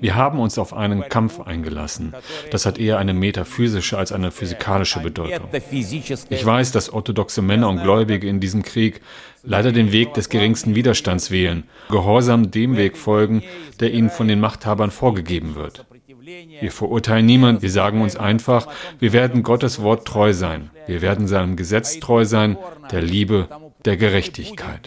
Wir haben uns auf einen Kampf eingelassen. Das hat eher eine metaphysische als eine physikalische Bedeutung. Ich weiß, dass orthodoxe Männer und Gläubige in diesem Krieg leider den Weg des geringsten Widerstands wählen, gehorsam dem Weg folgen, der ihnen von den Machthabern vorgegeben wird. Wir verurteilen niemand, wir sagen uns einfach, wir werden Gottes Wort treu sein, wir werden seinem Gesetz treu sein, der Liebe, der Gerechtigkeit.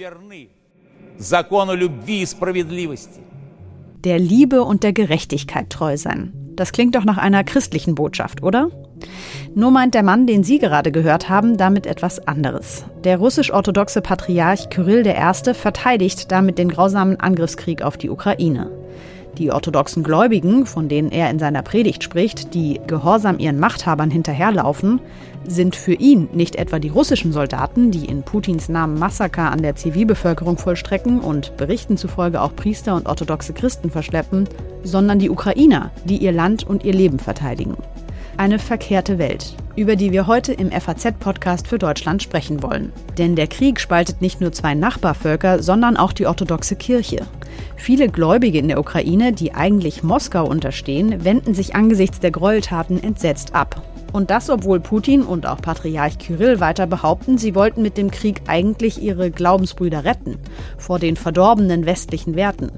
Der Liebe und der Gerechtigkeit treu sein. Das klingt doch nach einer christlichen Botschaft, oder? Nur meint der Mann, den Sie gerade gehört haben, damit etwas anderes. Der russisch-orthodoxe Patriarch Kyrill I. verteidigt damit den grausamen Angriffskrieg auf die Ukraine. Die orthodoxen Gläubigen, von denen er in seiner Predigt spricht, die gehorsam ihren Machthabern hinterherlaufen, sind für ihn nicht etwa die russischen Soldaten, die in Putins Namen Massaker an der Zivilbevölkerung vollstrecken und Berichten zufolge auch Priester und orthodoxe Christen verschleppen, sondern die Ukrainer, die ihr Land und ihr Leben verteidigen. Eine verkehrte Welt, über die wir heute im FAZ-Podcast für Deutschland sprechen wollen. Denn der Krieg spaltet nicht nur zwei Nachbarvölker, sondern auch die orthodoxe Kirche. Viele Gläubige in der Ukraine, die eigentlich Moskau unterstehen, wenden sich angesichts der Gräueltaten entsetzt ab. Und das, obwohl Putin und auch Patriarch Kyrill weiter behaupten, sie wollten mit dem Krieg eigentlich ihre Glaubensbrüder retten vor den verdorbenen westlichen Werten.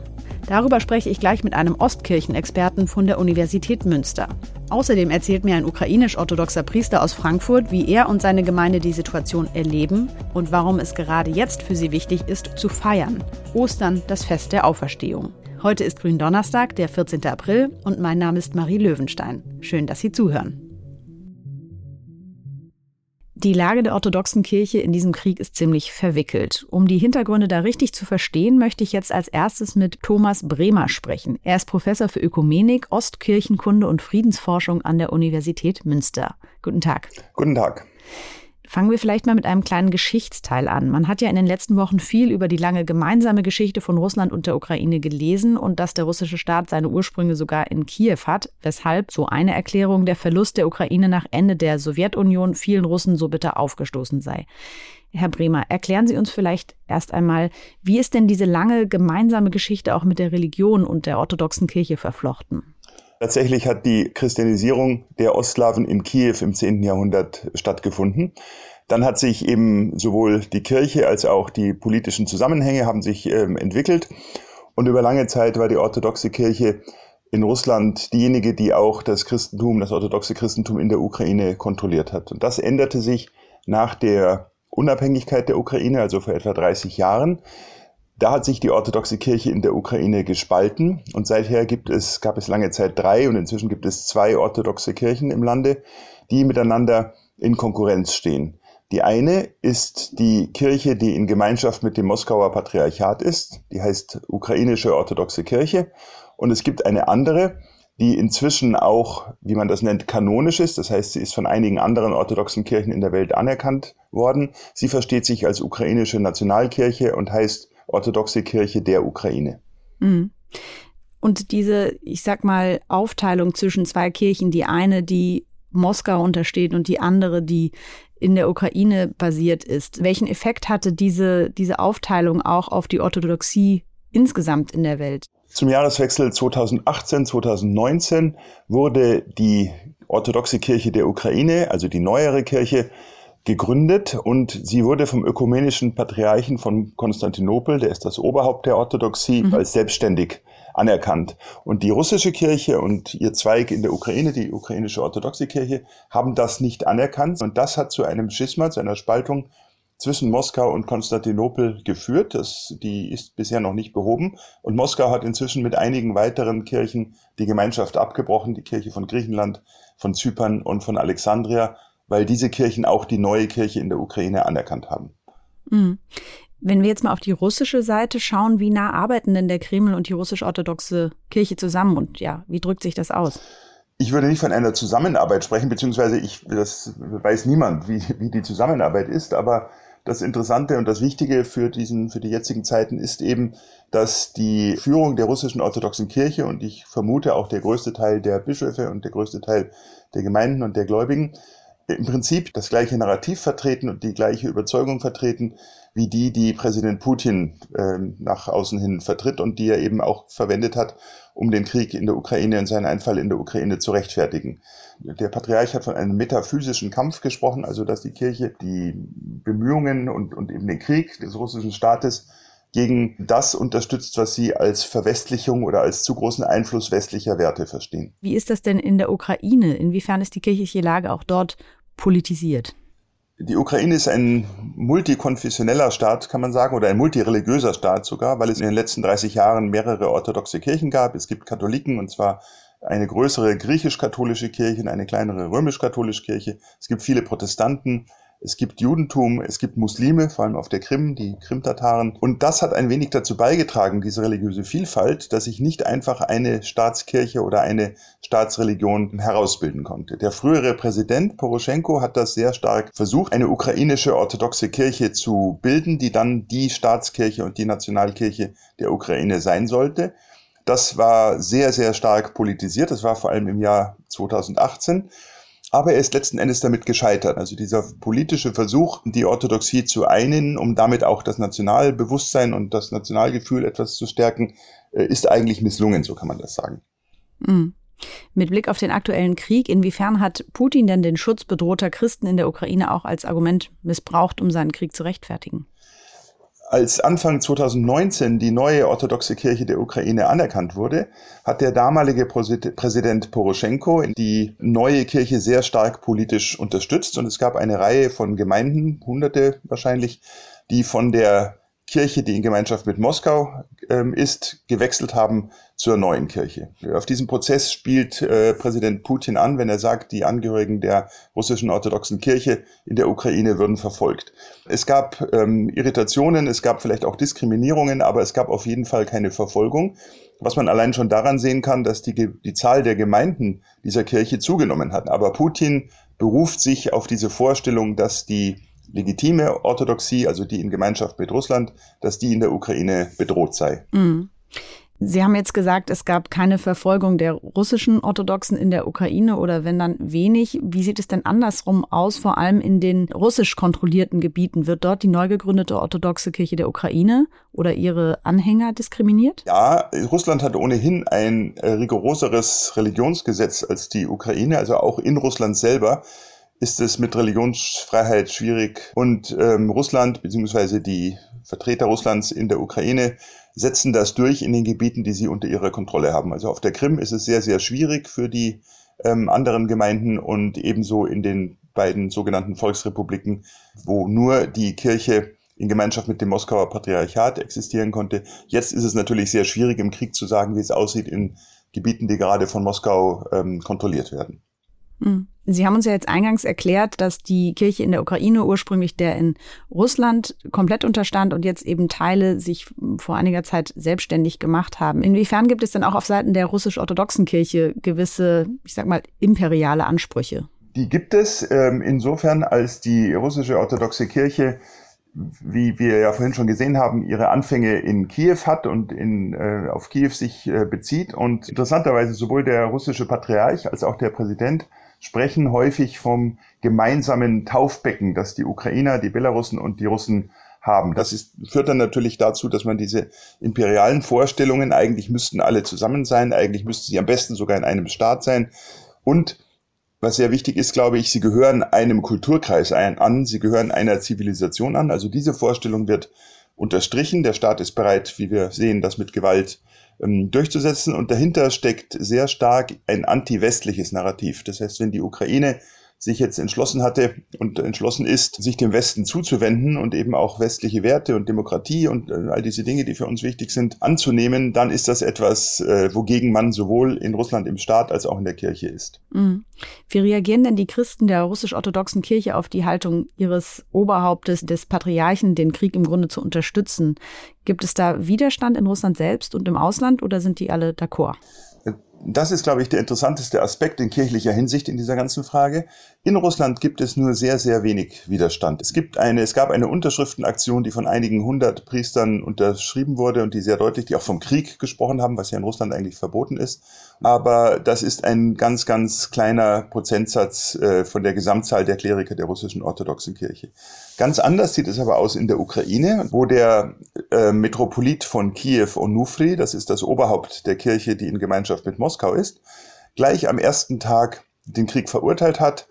Darüber spreche ich gleich mit einem Ostkirchenexperten von der Universität Münster. Außerdem erzählt mir ein ukrainisch-orthodoxer Priester aus Frankfurt, wie er und seine Gemeinde die Situation erleben und warum es gerade jetzt für sie wichtig ist, zu feiern. Ostern, das Fest der Auferstehung. Heute ist Gründonnerstag, der 14. April, und mein Name ist Marie Löwenstein. Schön, dass Sie zuhören. Die Lage der orthodoxen Kirche in diesem Krieg ist ziemlich verwickelt. Um die Hintergründe da richtig zu verstehen, möchte ich jetzt als erstes mit Thomas Bremer sprechen. Er ist Professor für Ökumenik, Ostkirchenkunde und Friedensforschung an der Universität Münster. Guten Tag. Guten Tag. Fangen wir vielleicht mal mit einem kleinen Geschichtsteil an. Man hat ja in den letzten Wochen viel über die lange gemeinsame Geschichte von Russland und der Ukraine gelesen und dass der russische Staat seine Ursprünge sogar in Kiew hat, weshalb so eine Erklärung der Verlust der Ukraine nach Ende der Sowjetunion vielen Russen so bitter aufgestoßen sei. Herr Bremer, erklären Sie uns vielleicht erst einmal, wie ist denn diese lange gemeinsame Geschichte auch mit der Religion und der orthodoxen Kirche verflochten? Tatsächlich hat die Christianisierung der Ostslawen in Kiew im 10. Jahrhundert stattgefunden. Dann hat sich eben sowohl die Kirche als auch die politischen Zusammenhänge haben sich ähm, entwickelt. Und über lange Zeit war die orthodoxe Kirche in Russland diejenige, die auch das Christentum, das orthodoxe Christentum in der Ukraine kontrolliert hat. Und das änderte sich nach der Unabhängigkeit der Ukraine, also vor etwa 30 Jahren. Da hat sich die orthodoxe Kirche in der Ukraine gespalten und seither gibt es, gab es lange Zeit drei und inzwischen gibt es zwei orthodoxe Kirchen im Lande, die miteinander in Konkurrenz stehen. Die eine ist die Kirche, die in Gemeinschaft mit dem Moskauer Patriarchat ist, die heißt Ukrainische Orthodoxe Kirche. Und es gibt eine andere, die inzwischen auch, wie man das nennt, kanonisch ist. Das heißt, sie ist von einigen anderen orthodoxen Kirchen in der Welt anerkannt worden. Sie versteht sich als ukrainische Nationalkirche und heißt orthodoxe Kirche der Ukraine. Mhm. Und diese, ich sag mal, Aufteilung zwischen zwei Kirchen, die eine, die Moskau untersteht und die andere, die in der Ukraine basiert ist. Welchen Effekt hatte diese, diese Aufteilung auch auf die Orthodoxie insgesamt in der Welt? Zum Jahreswechsel 2018, 2019 wurde die orthodoxe Kirche der Ukraine, also die neuere Kirche, gegründet und sie wurde vom ökumenischen Patriarchen von Konstantinopel, der ist das Oberhaupt der Orthodoxie, mhm. als selbstständig anerkannt. Und die russische Kirche und ihr Zweig in der Ukraine, die ukrainische orthodoxe Kirche, haben das nicht anerkannt. Und das hat zu einem Schisma, zu einer Spaltung zwischen Moskau und Konstantinopel geführt. Das, die ist bisher noch nicht behoben. Und Moskau hat inzwischen mit einigen weiteren Kirchen die Gemeinschaft abgebrochen, die Kirche von Griechenland, von Zypern und von Alexandria weil diese Kirchen auch die neue Kirche in der Ukraine anerkannt haben. Mhm. Wenn wir jetzt mal auf die russische Seite schauen, wie nah arbeiten denn der Kreml und die russisch-orthodoxe Kirche zusammen und ja, wie drückt sich das aus? Ich würde nicht von einer Zusammenarbeit sprechen, beziehungsweise ich, das weiß niemand, wie, wie die Zusammenarbeit ist, aber das Interessante und das Wichtige für diesen, für die jetzigen Zeiten ist eben, dass die Führung der russischen orthodoxen Kirche und ich vermute auch der größte Teil der Bischöfe und der größte Teil der Gemeinden und der Gläubigen im Prinzip das gleiche Narrativ vertreten und die gleiche Überzeugung vertreten, wie die, die Präsident Putin äh, nach außen hin vertritt und die er eben auch verwendet hat, um den Krieg in der Ukraine und seinen Einfall in der Ukraine zu rechtfertigen. Der Patriarch hat von einem metaphysischen Kampf gesprochen, also dass die Kirche die Bemühungen und, und eben den Krieg des russischen Staates gegen das unterstützt, was sie als Verwestlichung oder als zu großen Einfluss westlicher Werte verstehen. Wie ist das denn in der Ukraine? Inwiefern ist die kirchliche Lage auch dort politisiert? Die Ukraine ist ein multikonfessioneller Staat, kann man sagen, oder ein multireligiöser Staat sogar, weil es in den letzten 30 Jahren mehrere orthodoxe Kirchen gab. Es gibt Katholiken, und zwar eine größere griechisch-katholische Kirche und eine kleinere römisch-katholische Kirche. Es gibt viele Protestanten. Es gibt Judentum, es gibt Muslime, vor allem auf der Krim, die Krimtataren. Und das hat ein wenig dazu beigetragen, diese religiöse Vielfalt, dass sich nicht einfach eine Staatskirche oder eine Staatsreligion herausbilden konnte. Der frühere Präsident Poroschenko hat das sehr stark versucht, eine ukrainische orthodoxe Kirche zu bilden, die dann die Staatskirche und die Nationalkirche der Ukraine sein sollte. Das war sehr, sehr stark politisiert. Das war vor allem im Jahr 2018. Aber er ist letzten Endes damit gescheitert. Also dieser politische Versuch, die Orthodoxie zu einen, um damit auch das Nationalbewusstsein und das Nationalgefühl etwas zu stärken, äh, ist eigentlich misslungen, so kann man das sagen. Mhm. Mit Blick auf den aktuellen Krieg, inwiefern hat Putin denn den Schutz bedrohter Christen in der Ukraine auch als Argument missbraucht, um seinen Krieg zu rechtfertigen? Als Anfang 2019 die neue orthodoxe Kirche der Ukraine anerkannt wurde, hat der damalige Präsident Poroschenko die neue Kirche sehr stark politisch unterstützt. Und es gab eine Reihe von Gemeinden, hunderte wahrscheinlich, die von der Kirche, die in Gemeinschaft mit Moskau ähm, ist, gewechselt haben zur neuen Kirche. Auf diesen Prozess spielt äh, Präsident Putin an, wenn er sagt, die Angehörigen der russischen orthodoxen Kirche in der Ukraine würden verfolgt. Es gab ähm, Irritationen, es gab vielleicht auch Diskriminierungen, aber es gab auf jeden Fall keine Verfolgung. Was man allein schon daran sehen kann, dass die, die Zahl der Gemeinden dieser Kirche zugenommen hat. Aber Putin beruft sich auf diese Vorstellung, dass die legitime Orthodoxie, also die in Gemeinschaft mit Russland, dass die in der Ukraine bedroht sei. Mhm. Sie haben jetzt gesagt, es gab keine Verfolgung der russischen Orthodoxen in der Ukraine oder wenn dann wenig. Wie sieht es denn andersrum aus, vor allem in den russisch kontrollierten Gebieten? Wird dort die neu gegründete orthodoxe Kirche der Ukraine oder ihre Anhänger diskriminiert? Ja, Russland hat ohnehin ein äh, rigoroseres Religionsgesetz als die Ukraine, also auch in Russland selber ist es mit Religionsfreiheit schwierig. Und ähm, Russland bzw. die Vertreter Russlands in der Ukraine setzen das durch in den Gebieten, die sie unter ihrer Kontrolle haben. Also auf der Krim ist es sehr, sehr schwierig für die ähm, anderen Gemeinden und ebenso in den beiden sogenannten Volksrepubliken, wo nur die Kirche in Gemeinschaft mit dem Moskauer Patriarchat existieren konnte. Jetzt ist es natürlich sehr schwierig im Krieg zu sagen, wie es aussieht in Gebieten, die gerade von Moskau ähm, kontrolliert werden. Hm. Sie haben uns ja jetzt eingangs erklärt, dass die Kirche in der Ukraine ursprünglich der in Russland komplett unterstand und jetzt eben Teile sich vor einiger Zeit selbstständig gemacht haben. Inwiefern gibt es denn auch auf Seiten der russisch-orthodoxen Kirche gewisse, ich sag mal, imperiale Ansprüche? Die gibt es ähm, insofern, als die russische orthodoxe Kirche wie wir ja vorhin schon gesehen haben, ihre Anfänge in Kiew hat und in, äh, auf Kiew sich äh, bezieht. Und interessanterweise sowohl der russische Patriarch als auch der Präsident sprechen häufig vom gemeinsamen Taufbecken, das die Ukrainer, die Belarussen und die Russen haben. Das ist, führt dann natürlich dazu, dass man diese imperialen Vorstellungen, eigentlich müssten alle zusammen sein, eigentlich müssten sie am besten sogar in einem Staat sein. Und was sehr wichtig ist, glaube ich, sie gehören einem Kulturkreis an, sie gehören einer Zivilisation an. Also diese Vorstellung wird unterstrichen. Der Staat ist bereit, wie wir sehen, das mit Gewalt durchzusetzen. Und dahinter steckt sehr stark ein anti-westliches Narrativ. Das heißt, wenn die Ukraine sich jetzt entschlossen hatte und entschlossen ist, sich dem Westen zuzuwenden und eben auch westliche Werte und Demokratie und äh, all diese Dinge, die für uns wichtig sind, anzunehmen, dann ist das etwas, äh, wogegen man sowohl in Russland im Staat als auch in der Kirche ist. Mhm. Wie reagieren denn die Christen der russisch-orthodoxen Kirche auf die Haltung ihres Oberhauptes, des Patriarchen, den Krieg im Grunde zu unterstützen? Gibt es da Widerstand in Russland selbst und im Ausland oder sind die alle d'accord? Das ist, glaube ich, der interessanteste Aspekt in kirchlicher Hinsicht in dieser ganzen Frage. In Russland gibt es nur sehr, sehr wenig Widerstand. Es gibt eine, es gab eine Unterschriftenaktion, die von einigen hundert Priestern unterschrieben wurde und die sehr deutlich, die auch vom Krieg gesprochen haben, was ja in Russland eigentlich verboten ist. Aber das ist ein ganz, ganz kleiner Prozentsatz äh, von der Gesamtzahl der Kleriker der russischen orthodoxen Kirche. Ganz anders sieht es aber aus in der Ukraine, wo der äh, Metropolit von Kiew Onufri, das ist das Oberhaupt der Kirche, die in Gemeinschaft mit Moskau ist, gleich am ersten Tag den Krieg verurteilt hat,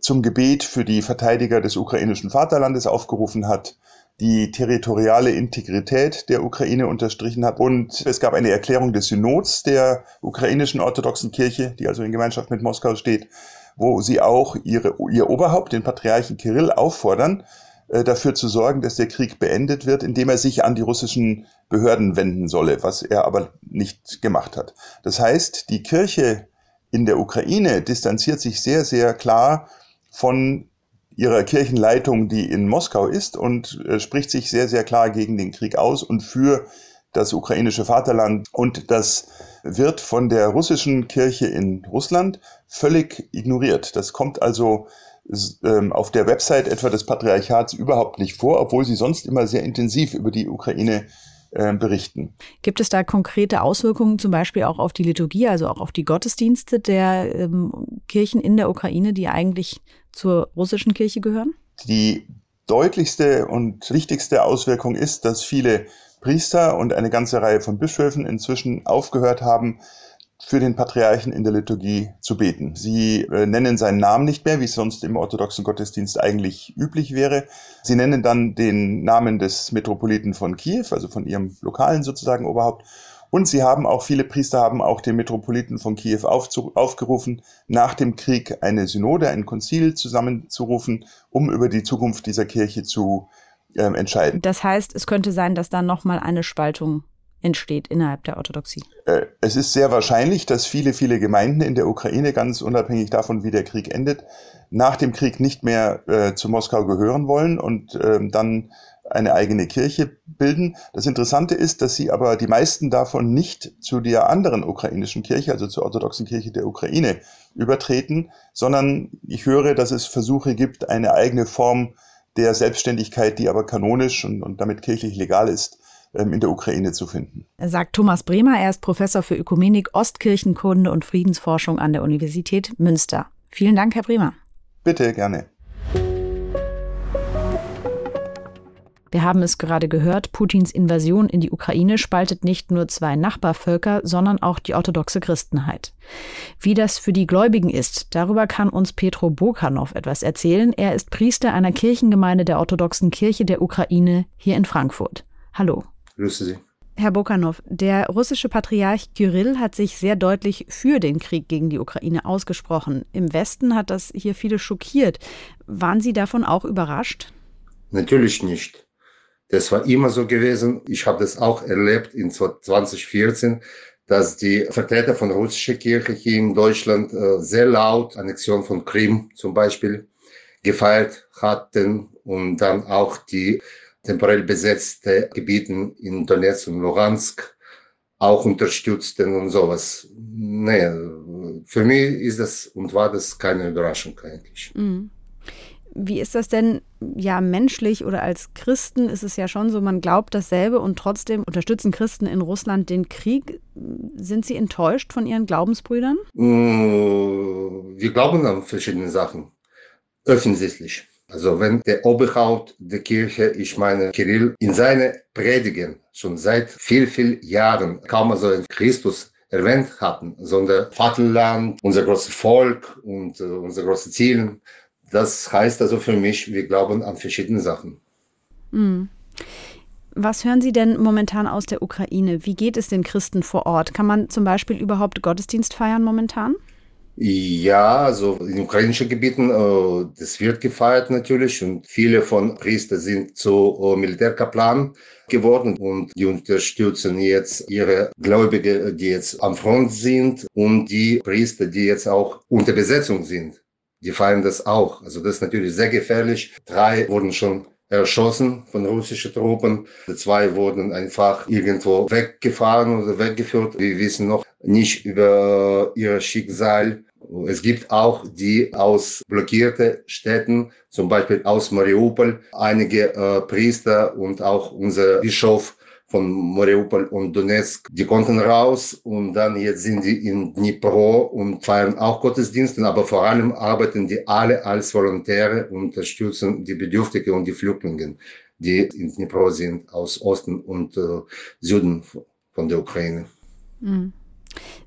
zum Gebet für die Verteidiger des ukrainischen Vaterlandes aufgerufen hat, die territoriale Integrität der Ukraine unterstrichen hat und es gab eine Erklärung des Synods der ukrainischen orthodoxen Kirche, die also in Gemeinschaft mit Moskau steht, wo sie auch ihre, ihr Oberhaupt, den Patriarchen Kirill, auffordern, äh, dafür zu sorgen, dass der Krieg beendet wird, indem er sich an die russischen Behörden wenden solle, was er aber nicht gemacht hat. Das heißt, die Kirche in der Ukraine distanziert sich sehr, sehr klar von ihrer Kirchenleitung, die in Moskau ist, und äh, spricht sich sehr, sehr klar gegen den Krieg aus und für das ukrainische Vaterland. Und das wird von der russischen Kirche in Russland völlig ignoriert. Das kommt also ähm, auf der Website etwa des Patriarchats überhaupt nicht vor, obwohl sie sonst immer sehr intensiv über die Ukraine äh, berichten. Gibt es da konkrete Auswirkungen zum Beispiel auch auf die Liturgie, also auch auf die Gottesdienste der ähm, Kirchen in der Ukraine, die eigentlich zur russischen Kirche gehören? Die deutlichste und wichtigste Auswirkung ist, dass viele Priester und eine ganze Reihe von Bischöfen inzwischen aufgehört haben, für den Patriarchen in der Liturgie zu beten. Sie äh, nennen seinen Namen nicht mehr, wie es sonst im orthodoxen Gottesdienst eigentlich üblich wäre. Sie nennen dann den Namen des Metropoliten von Kiew, also von ihrem lokalen sozusagen Oberhaupt. Und sie haben auch, viele Priester haben auch den Metropoliten von Kiew aufgerufen, nach dem Krieg eine Synode, ein Konzil zusammenzurufen, um über die Zukunft dieser Kirche zu äh, entscheiden. Das heißt, es könnte sein, dass da nochmal eine Spaltung entsteht innerhalb der Orthodoxie? Äh, es ist sehr wahrscheinlich, dass viele, viele Gemeinden in der Ukraine, ganz unabhängig davon, wie der Krieg endet, nach dem Krieg nicht mehr äh, zu Moskau gehören wollen und äh, dann eine eigene Kirche bilden. Das Interessante ist, dass sie aber die meisten davon nicht zu der anderen ukrainischen Kirche, also zur orthodoxen Kirche der Ukraine, übertreten, sondern ich höre, dass es Versuche gibt, eine eigene Form der Selbstständigkeit, die aber kanonisch und, und damit kirchlich legal ist, ähm, in der Ukraine zu finden. Sagt Thomas Bremer, er ist Professor für Ökumenik, Ostkirchenkunde und Friedensforschung an der Universität Münster. Vielen Dank, Herr Bremer. Bitte, gerne. Wir haben es gerade gehört, Putins Invasion in die Ukraine spaltet nicht nur zwei Nachbarvölker, sondern auch die orthodoxe Christenheit. Wie das für die Gläubigen ist, darüber kann uns Petro Bokanov etwas erzählen. Er ist Priester einer Kirchengemeinde der orthodoxen Kirche der Ukraine hier in Frankfurt. Hallo. Grüße Sie. Herr Bokanov, der russische Patriarch Kyrill hat sich sehr deutlich für den Krieg gegen die Ukraine ausgesprochen. Im Westen hat das hier viele schockiert. Waren Sie davon auch überrascht? Natürlich nicht. Das war immer so gewesen. Ich habe das auch erlebt in 2014, dass die Vertreter von russischer Kirche hier in Deutschland äh, sehr laut Annexion von Krim zum Beispiel gefeiert hatten und dann auch die temporell besetzte Gebieten in Donetsk und Luhansk auch unterstützten und sowas. Nee, für mich ist das und war das keine Überraschung eigentlich. Mhm. Wie ist das denn, ja, menschlich oder als Christen ist es ja schon so, man glaubt dasselbe und trotzdem unterstützen Christen in Russland den Krieg. Sind Sie enttäuscht von Ihren Glaubensbrüdern? Mm, wir glauben an verschiedene Sachen. Offensichtlich. Also wenn der Oberhaupt der Kirche, ich meine Kirill, in seine Predigen schon seit viel, viel Jahren kaum so einen Christus erwähnt hatten, sondern Vaterland, unser großes Volk und äh, unser großes Ziel. Das heißt also für mich, wir glauben an verschiedene Sachen. Mhm. Was hören Sie denn momentan aus der Ukraine? Wie geht es den Christen vor Ort? Kann man zum Beispiel überhaupt Gottesdienst feiern momentan? Ja, also in ukrainischen Gebieten, äh, das wird gefeiert natürlich und viele von Priester sind zu äh, Militärkaplan geworden und die unterstützen jetzt ihre Gläubige, die jetzt am Front sind und die Priester, die jetzt auch unter Besetzung sind. Die feiern das auch. Also das ist natürlich sehr gefährlich. Drei wurden schon erschossen von russischen Truppen. Zwei wurden einfach irgendwo weggefahren oder weggeführt. Wir wissen noch nicht über ihr Schicksal. Es gibt auch die aus blockierte Städten, zum Beispiel aus Mariupol, einige äh, Priester und auch unser Bischof von Mariupol und Donetsk, die konnten raus und dann jetzt sind die in Dnipro und feiern auch Gottesdienste, aber vor allem arbeiten die alle als Volontäre und unterstützen die Bedürftigen und die Flüchtlinge, die in Dnipro sind, aus Osten und äh, Süden von der Ukraine. Mhm.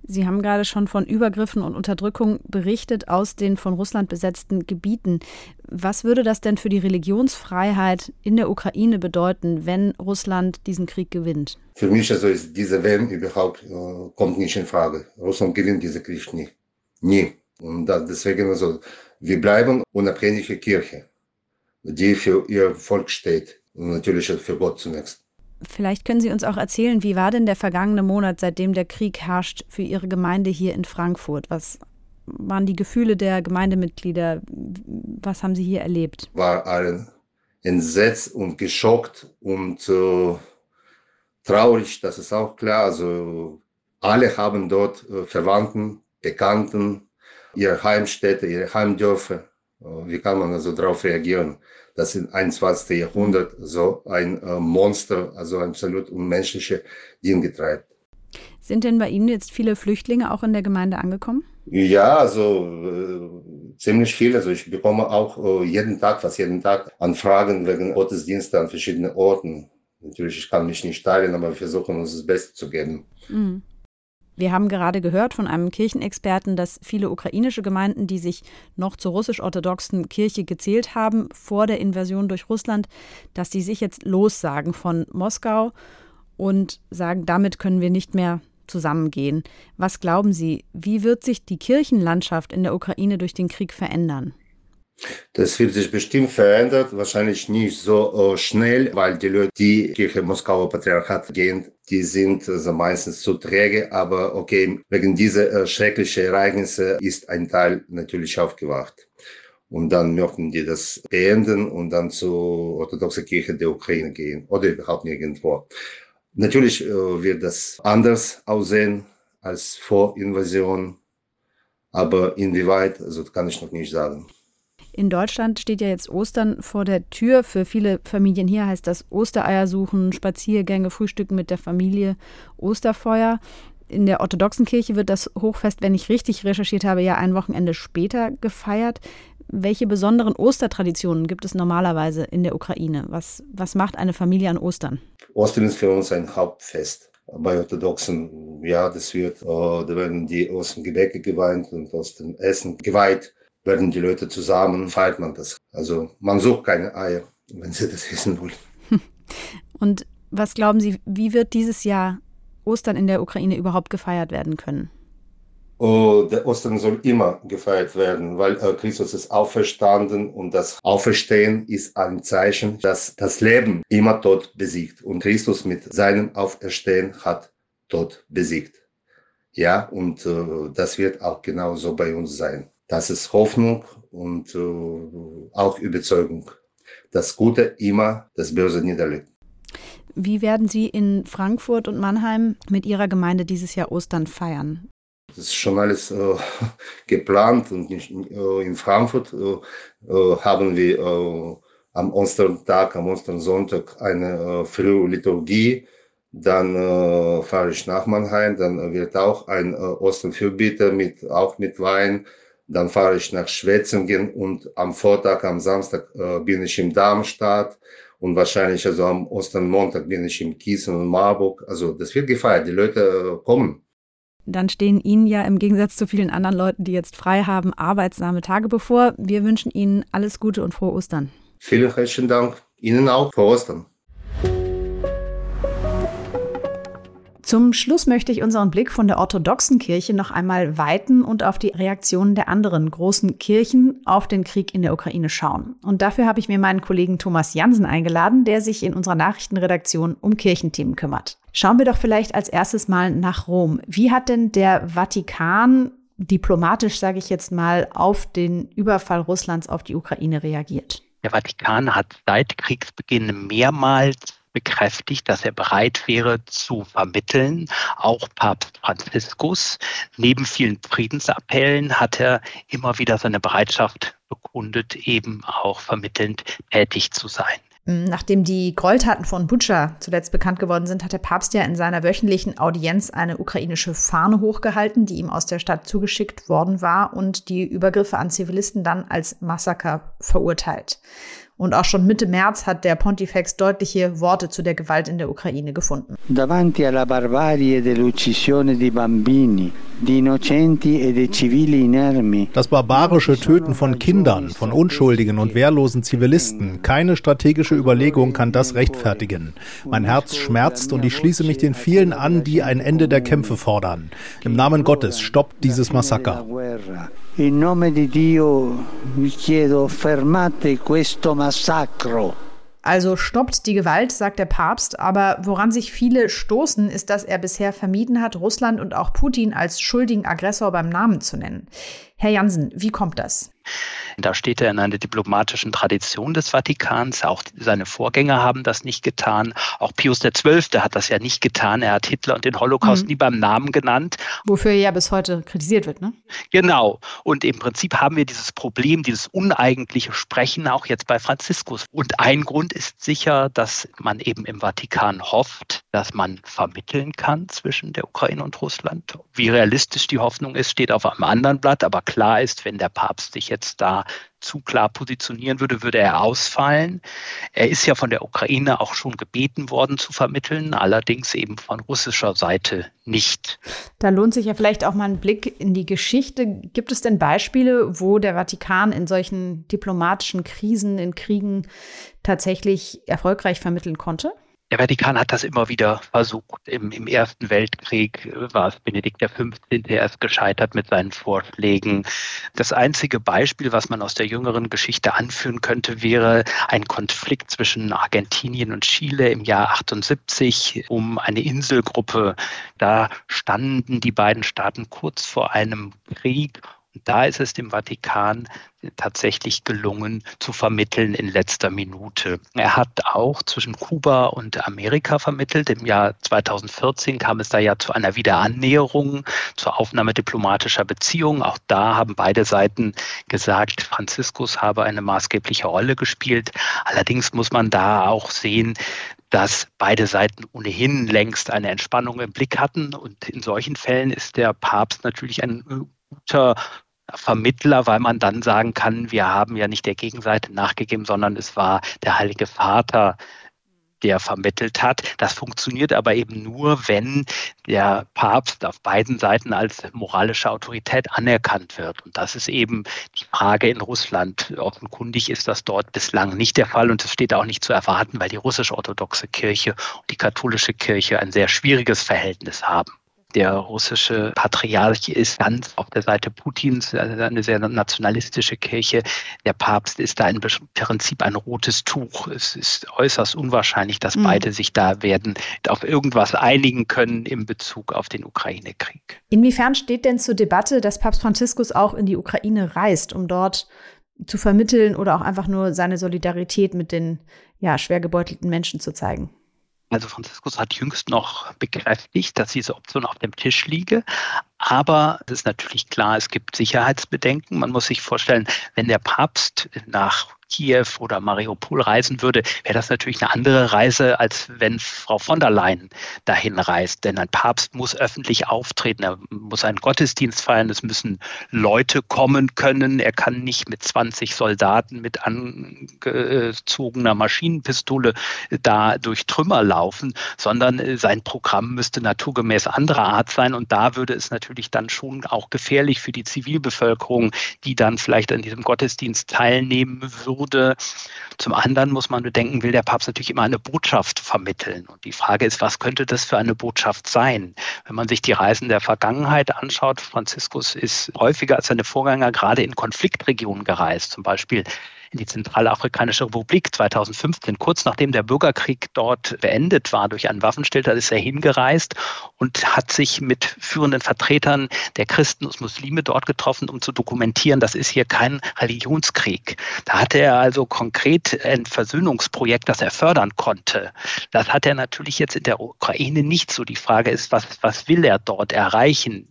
Sie haben gerade schon von Übergriffen und Unterdrückung berichtet aus den von Russland besetzten Gebieten. Was würde das denn für die Religionsfreiheit in der Ukraine bedeuten, wenn Russland diesen Krieg gewinnt? Für mich also ist diese Wenn überhaupt äh, kommt nicht in Frage. Russland gewinnt diesen Krieg nie. Nie. Und deswegen also, wir bleiben unabhängige Kirche, die für ihr Volk steht und natürlich für Gott zunächst. Vielleicht können Sie uns auch erzählen, wie war denn der vergangene Monat, seitdem der Krieg herrscht, für Ihre Gemeinde hier in Frankfurt? Was waren die Gefühle der Gemeindemitglieder? Was haben Sie hier erlebt? War allen entsetzt und geschockt und äh, traurig, das ist auch klar. Also alle haben dort äh, Verwandten, Bekannten, ihre Heimstätte, ihre Heimdörfer. Äh, wie kann man also darauf reagieren? Dass im 21. Jahrhundert so ein äh, Monster, also ein absolut unmenschliche Dinge treibt. Sind denn bei Ihnen jetzt viele Flüchtlinge auch in der Gemeinde angekommen? Ja, also äh, ziemlich viel. Also ich bekomme auch äh, jeden Tag, fast jeden Tag, Anfragen wegen Gottesdienste an verschiedenen Orten. Natürlich, ich kann mich nicht teilen, aber wir versuchen uns das Beste zu geben. Mhm. Wir haben gerade gehört von einem Kirchenexperten, dass viele ukrainische Gemeinden, die sich noch zur russisch-orthodoxen Kirche gezählt haben vor der Invasion durch Russland, dass die sich jetzt lossagen von Moskau und sagen, damit können wir nicht mehr zusammengehen. Was glauben Sie, wie wird sich die Kirchenlandschaft in der Ukraine durch den Krieg verändern? Das wird sich bestimmt verändern, wahrscheinlich nicht so uh, schnell, weil die Leute, die Kirche Moskauer Patriarchat gehen, die sind also meistens zu träge, aber okay, wegen dieser uh, schrecklichen Ereignisse ist ein Teil natürlich aufgewacht. Und dann möchten die das beenden und dann zur orthodoxen Kirche der Ukraine gehen oder überhaupt nirgendwo. Natürlich uh, wird das anders aussehen als vor Invasion, aber inwieweit, also kann ich noch nicht sagen. In Deutschland steht ja jetzt Ostern vor der Tür. Für viele Familien hier heißt das Ostereier suchen, Spaziergänge, Frühstücken mit der Familie, Osterfeuer. In der orthodoxen Kirche wird das Hochfest, wenn ich richtig recherchiert habe, ja ein Wochenende später gefeiert. Welche besonderen Ostertraditionen gibt es normalerweise in der Ukraine? Was, was macht eine Familie an Ostern? Ostern ist für uns ein Hauptfest. Bei Orthodoxen, ja, das wird, äh, da werden die Ostengebäcke geweint und aus dem Essen geweiht werden die Leute zusammen, feiert man das. Also man sucht keine Eier, wenn sie das essen wollen. Und was glauben Sie, wie wird dieses Jahr Ostern in der Ukraine überhaupt gefeiert werden können? Oh, der Ostern soll immer gefeiert werden, weil äh, Christus ist auferstanden und das Auferstehen ist ein Zeichen, dass das Leben immer Tod besiegt und Christus mit seinem Auferstehen hat Tod besiegt. Ja, und äh, das wird auch genauso bei uns sein. Das ist Hoffnung und äh, auch Überzeugung. Das Gute immer das Böse niederlegt. Wie werden Sie in Frankfurt und Mannheim mit Ihrer Gemeinde dieses Jahr Ostern feiern? Das ist schon alles äh, geplant und äh, in Frankfurt äh, äh haben wir äh, am Ostertag, am Ostersonntag eine äh, Frühliturgie. Dann fahre ich nach Mannheim, dann wird auch ein äh, Osternfürbitter mit, auch mit Wein dann fahre ich nach Schwetzingen und am Vortag, am Samstag äh, bin ich in Darmstadt und wahrscheinlich also am Ostermontag bin ich in Gießen und Marburg. Also das wird gefeiert, die Leute äh, kommen. Dann stehen Ihnen ja im Gegensatz zu vielen anderen Leuten, die jetzt frei haben, arbeitsame Tage bevor. Wir wünschen Ihnen alles Gute und frohe Ostern. Vielen herzlichen Dank. Ihnen auch frohe Ostern. Zum Schluss möchte ich unseren Blick von der orthodoxen Kirche noch einmal weiten und auf die Reaktionen der anderen großen Kirchen auf den Krieg in der Ukraine schauen. Und dafür habe ich mir meinen Kollegen Thomas Jansen eingeladen, der sich in unserer Nachrichtenredaktion um Kirchenthemen kümmert. Schauen wir doch vielleicht als erstes mal nach Rom. Wie hat denn der Vatikan diplomatisch, sage ich jetzt mal, auf den Überfall Russlands auf die Ukraine reagiert? Der Vatikan hat seit Kriegsbeginn mehrmals bekräftigt, dass er bereit wäre zu vermitteln. Auch Papst Franziskus. Neben vielen Friedensappellen hat er immer wieder seine Bereitschaft bekundet, eben auch vermittelnd tätig zu sein. Nachdem die Gräueltaten von Butscha zuletzt bekannt geworden sind, hat der Papst ja in seiner wöchentlichen Audienz eine ukrainische Fahne hochgehalten, die ihm aus der Stadt zugeschickt worden war und die Übergriffe an Zivilisten dann als Massaker verurteilt. Und auch schon Mitte März hat der Pontifex deutliche Worte zu der Gewalt in der Ukraine gefunden. Davanti alla barbarie dell'uccisione di bambini, di innocenti e di civili inermi. Das barbarische Töten von Kindern, von unschuldigen und wehrlosen Zivilisten, keine strategische Überlegung kann das rechtfertigen. Mein Herz schmerzt und ich schließe mich den vielen an, die ein Ende der Kämpfe fordern. Im Namen Gottes stoppt dieses Massaker. In nome di Dio vi chiedo fermate questo massacro. Also stoppt die Gewalt, sagt der Papst. Aber woran sich viele stoßen, ist, dass er bisher vermieden hat, Russland und auch Putin als schuldigen Aggressor beim Namen zu nennen. Herr Jansen, wie kommt das? Da steht er in einer diplomatischen Tradition des Vatikans. Auch seine Vorgänger haben das nicht getan. Auch Pius XII. hat das ja nicht getan. Er hat Hitler und den Holocaust mhm. nie beim Namen genannt. Wofür er ja bis heute kritisiert wird, ne? Genau. Und im Prinzip haben wir dieses Problem, dieses uneigentliche Sprechen auch jetzt bei Franziskus. Und ein Grund ist sicher, dass man eben im Vatikan hofft, dass man vermitteln kann zwischen der Ukraine und Russland. Wie realistisch die Hoffnung ist, steht auf einem anderen Blatt. Aber klar ist, wenn der Papst sich jetzt da zu klar positionieren würde, würde er ausfallen. Er ist ja von der Ukraine auch schon gebeten worden zu vermitteln, allerdings eben von russischer Seite nicht. Da lohnt sich ja vielleicht auch mal ein Blick in die Geschichte. Gibt es denn Beispiele, wo der Vatikan in solchen diplomatischen Krisen, in Kriegen tatsächlich erfolgreich vermitteln konnte? Der Vatikan hat das immer wieder versucht. Im, Im, Ersten Weltkrieg war es Benedikt XV. erst gescheitert mit seinen Vorschlägen. Das einzige Beispiel, was man aus der jüngeren Geschichte anführen könnte, wäre ein Konflikt zwischen Argentinien und Chile im Jahr 78 um eine Inselgruppe. Da standen die beiden Staaten kurz vor einem Krieg da ist es dem Vatikan tatsächlich gelungen zu vermitteln in letzter Minute. Er hat auch zwischen Kuba und Amerika vermittelt. Im Jahr 2014 kam es da ja zu einer Wiederannäherung, zur Aufnahme diplomatischer Beziehungen. Auch da haben beide Seiten gesagt, Franziskus habe eine maßgebliche Rolle gespielt. Allerdings muss man da auch sehen, dass beide Seiten ohnehin längst eine Entspannung im Blick hatten. Und in solchen Fällen ist der Papst natürlich ein guter Vermittler, weil man dann sagen kann, wir haben ja nicht der Gegenseite nachgegeben, sondern es war der Heilige Vater, der vermittelt hat. Das funktioniert aber eben nur, wenn der Papst auf beiden Seiten als moralische Autorität anerkannt wird. Und das ist eben die Frage in Russland. Offenkundig ist das dort bislang nicht der Fall und es steht auch nicht zu erwarten, weil die russisch-orthodoxe Kirche und die katholische Kirche ein sehr schwieriges Verhältnis haben der russische Patriarch ist ganz auf der Seite Putins, also eine sehr nationalistische Kirche. Der Papst ist da im Prinzip ein rotes Tuch. Es ist äußerst unwahrscheinlich, dass mhm. beide sich da werden auf irgendwas einigen können in Bezug auf den Ukraine-Krieg. Inwiefern steht denn zur Debatte, dass Papst Franziskus auch in die Ukraine reist, um dort zu vermitteln oder auch einfach nur seine Solidarität mit den ja, schwer gebeutelten Menschen zu zeigen? Also Franziskus hat jüngst noch bekräftigt, dass diese Option auf dem Tisch liege. Aber es ist natürlich klar, es gibt Sicherheitsbedenken. Man muss sich vorstellen, wenn der Papst nach Kiew oder Mariupol reisen würde, wäre das natürlich eine andere Reise, als wenn Frau von der Leyen dahin reist. Denn ein Papst muss öffentlich auftreten, er muss einen Gottesdienst feiern, es müssen Leute kommen können. Er kann nicht mit 20 Soldaten mit angezogener Maschinenpistole da durch Trümmer laufen, sondern sein Programm müsste naturgemäß anderer Art sein. Und da würde es natürlich dann schon auch gefährlich für die Zivilbevölkerung, die dann vielleicht an diesem Gottesdienst teilnehmen würde wurde. Zum anderen muss man bedenken, will der Papst natürlich immer eine Botschaft vermitteln. Und die Frage ist, was könnte das für eine Botschaft sein? Wenn man sich die Reisen der Vergangenheit anschaut, Franziskus ist häufiger als seine Vorgänger gerade in Konfliktregionen gereist, zum Beispiel in die Zentralafrikanische Republik 2015, kurz nachdem der Bürgerkrieg dort beendet war durch einen Waffenstillstand, ist er hingereist und hat sich mit führenden Vertretern der Christen und Muslime dort getroffen, um zu dokumentieren, das ist hier kein Religionskrieg. Da hatte er also konkret ein Versöhnungsprojekt, das er fördern konnte. Das hat er natürlich jetzt in der Ukraine nicht so. Die Frage ist, was, was will er dort erreichen?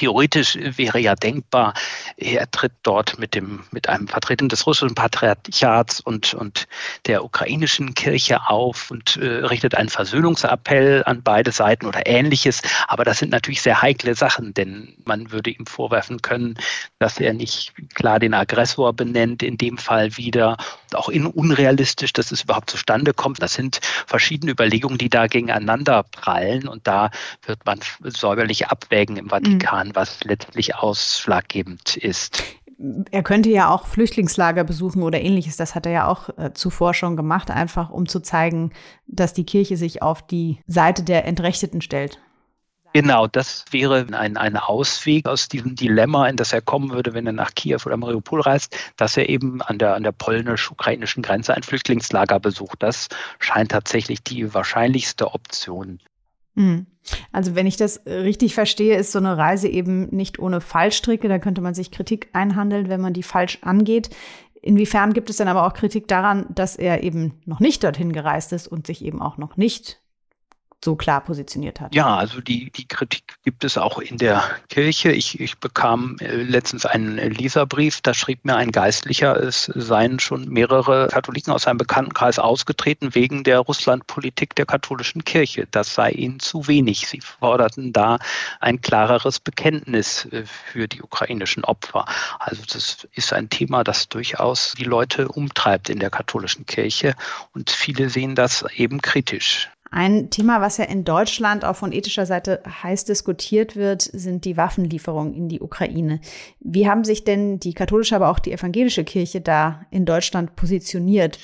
Theoretisch wäre ja denkbar, er tritt dort mit, dem, mit einem Vertreter des russischen Patriarchats und, und der ukrainischen Kirche auf und äh, richtet einen Versöhnungsappell an beide Seiten oder ähnliches. Aber das sind natürlich sehr heikle Sachen, denn man würde ihm vorwerfen können, dass er nicht klar den Aggressor benennt, in dem Fall wieder. Auch in unrealistisch, dass es überhaupt zustande kommt. Das sind verschiedene Überlegungen, die da gegeneinander prallen und da wird man säuberlich abwägen im Vatikan. Mhm was letztlich ausschlaggebend ist. Er könnte ja auch Flüchtlingslager besuchen oder ähnliches. Das hat er ja auch äh, zuvor schon gemacht, einfach um zu zeigen, dass die Kirche sich auf die Seite der Entrechteten stellt. Genau, das wäre ein, ein Ausweg aus diesem Dilemma, in das er kommen würde, wenn er nach Kiew oder Mariupol reist, dass er eben an der, an der polnisch-ukrainischen Grenze ein Flüchtlingslager besucht. Das scheint tatsächlich die wahrscheinlichste Option. Mhm. Also wenn ich das richtig verstehe, ist so eine Reise eben nicht ohne Fallstricke. Da könnte man sich Kritik einhandeln, wenn man die falsch angeht. Inwiefern gibt es dann aber auch Kritik daran, dass er eben noch nicht dorthin gereist ist und sich eben auch noch nicht so klar positioniert hat. Ja, also die, die Kritik gibt es auch in der Kirche. Ich, ich bekam äh, letztens einen Leserbrief, da schrieb mir ein Geistlicher, es seien schon mehrere Katholiken aus seinem Bekanntenkreis ausgetreten wegen der Russlandpolitik der katholischen Kirche. Das sei ihnen zu wenig. Sie forderten da ein klareres Bekenntnis äh, für die ukrainischen Opfer. Also das ist ein Thema, das durchaus die Leute umtreibt in der katholischen Kirche und viele sehen das eben kritisch. Ein Thema, was ja in Deutschland auch von ethischer Seite heiß diskutiert wird, sind die Waffenlieferungen in die Ukraine. Wie haben sich denn die katholische, aber auch die evangelische Kirche da in Deutschland positioniert?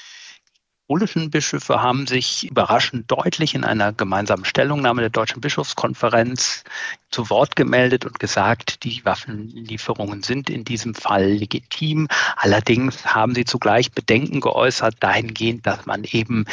katholischen Bischöfe haben sich überraschend deutlich in einer gemeinsamen Stellungnahme der Deutschen Bischofskonferenz zu Wort gemeldet und gesagt, die Waffenlieferungen sind in diesem Fall legitim. Allerdings haben sie zugleich Bedenken geäußert dahingehend, dass man eben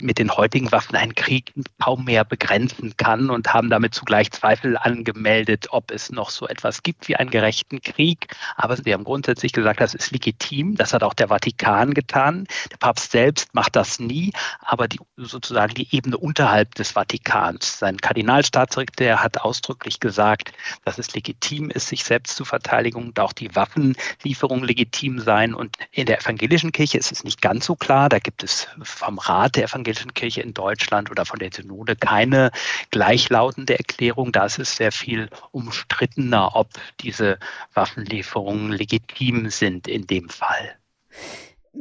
mit den heutigen Waffen einen Krieg kaum mehr begrenzen kann und haben damit zugleich Zweifel angemeldet, ob es noch so etwas gibt wie einen gerechten Krieg. Aber sie haben grundsätzlich gesagt, das ist legitim. Das hat auch der Vatikan getan. Der Papst selbst macht das nie, aber die, sozusagen die Ebene unterhalb des Vatikans. Sein Kardinalstaatssekretär hat ausdrücklich deutlich gesagt, dass es legitim ist, sich selbst zu verteidigen und auch die Waffenlieferungen legitim seien. Und in der evangelischen Kirche ist es nicht ganz so klar. Da gibt es vom Rat der evangelischen Kirche in Deutschland oder von der Synode keine gleichlautende Erklärung. Da ist es sehr viel umstrittener, ob diese Waffenlieferungen legitim sind in dem Fall.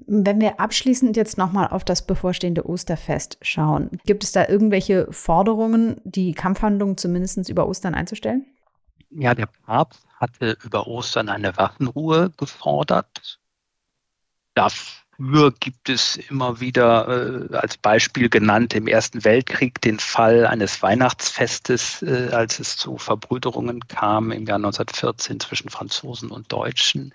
Wenn wir abschließend jetzt nochmal auf das bevorstehende Osterfest schauen, gibt es da irgendwelche Forderungen, die Kampfhandlungen zumindest über Ostern einzustellen? Ja, der Papst hatte über Ostern eine Waffenruhe gefordert. Dafür gibt es immer wieder äh, als Beispiel genannt im Ersten Weltkrieg den Fall eines Weihnachtsfestes, äh, als es zu Verbrüderungen kam im Jahr 1914 zwischen Franzosen und Deutschen.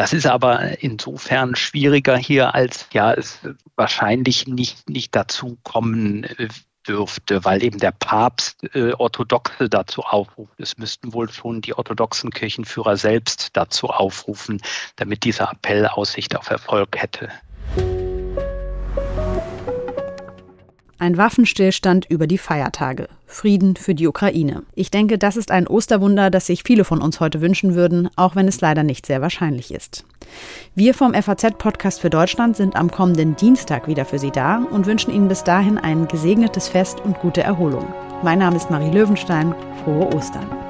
Das ist aber insofern schwieriger hier, als ja es wahrscheinlich nicht, nicht dazu kommen äh, dürfte, weil eben der Papst äh, Orthodoxe dazu aufruft. Es müssten wohl schon die orthodoxen Kirchenführer selbst dazu aufrufen, damit dieser Appell Aussicht auf Erfolg hätte. Ein Waffenstillstand über die Feiertage. Frieden für die Ukraine. Ich denke, das ist ein Osterwunder, das sich viele von uns heute wünschen würden, auch wenn es leider nicht sehr wahrscheinlich ist. Wir vom FAZ-Podcast für Deutschland sind am kommenden Dienstag wieder für Sie da und wünschen Ihnen bis dahin ein gesegnetes Fest und gute Erholung. Mein Name ist Marie Löwenstein. Frohe Ostern.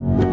you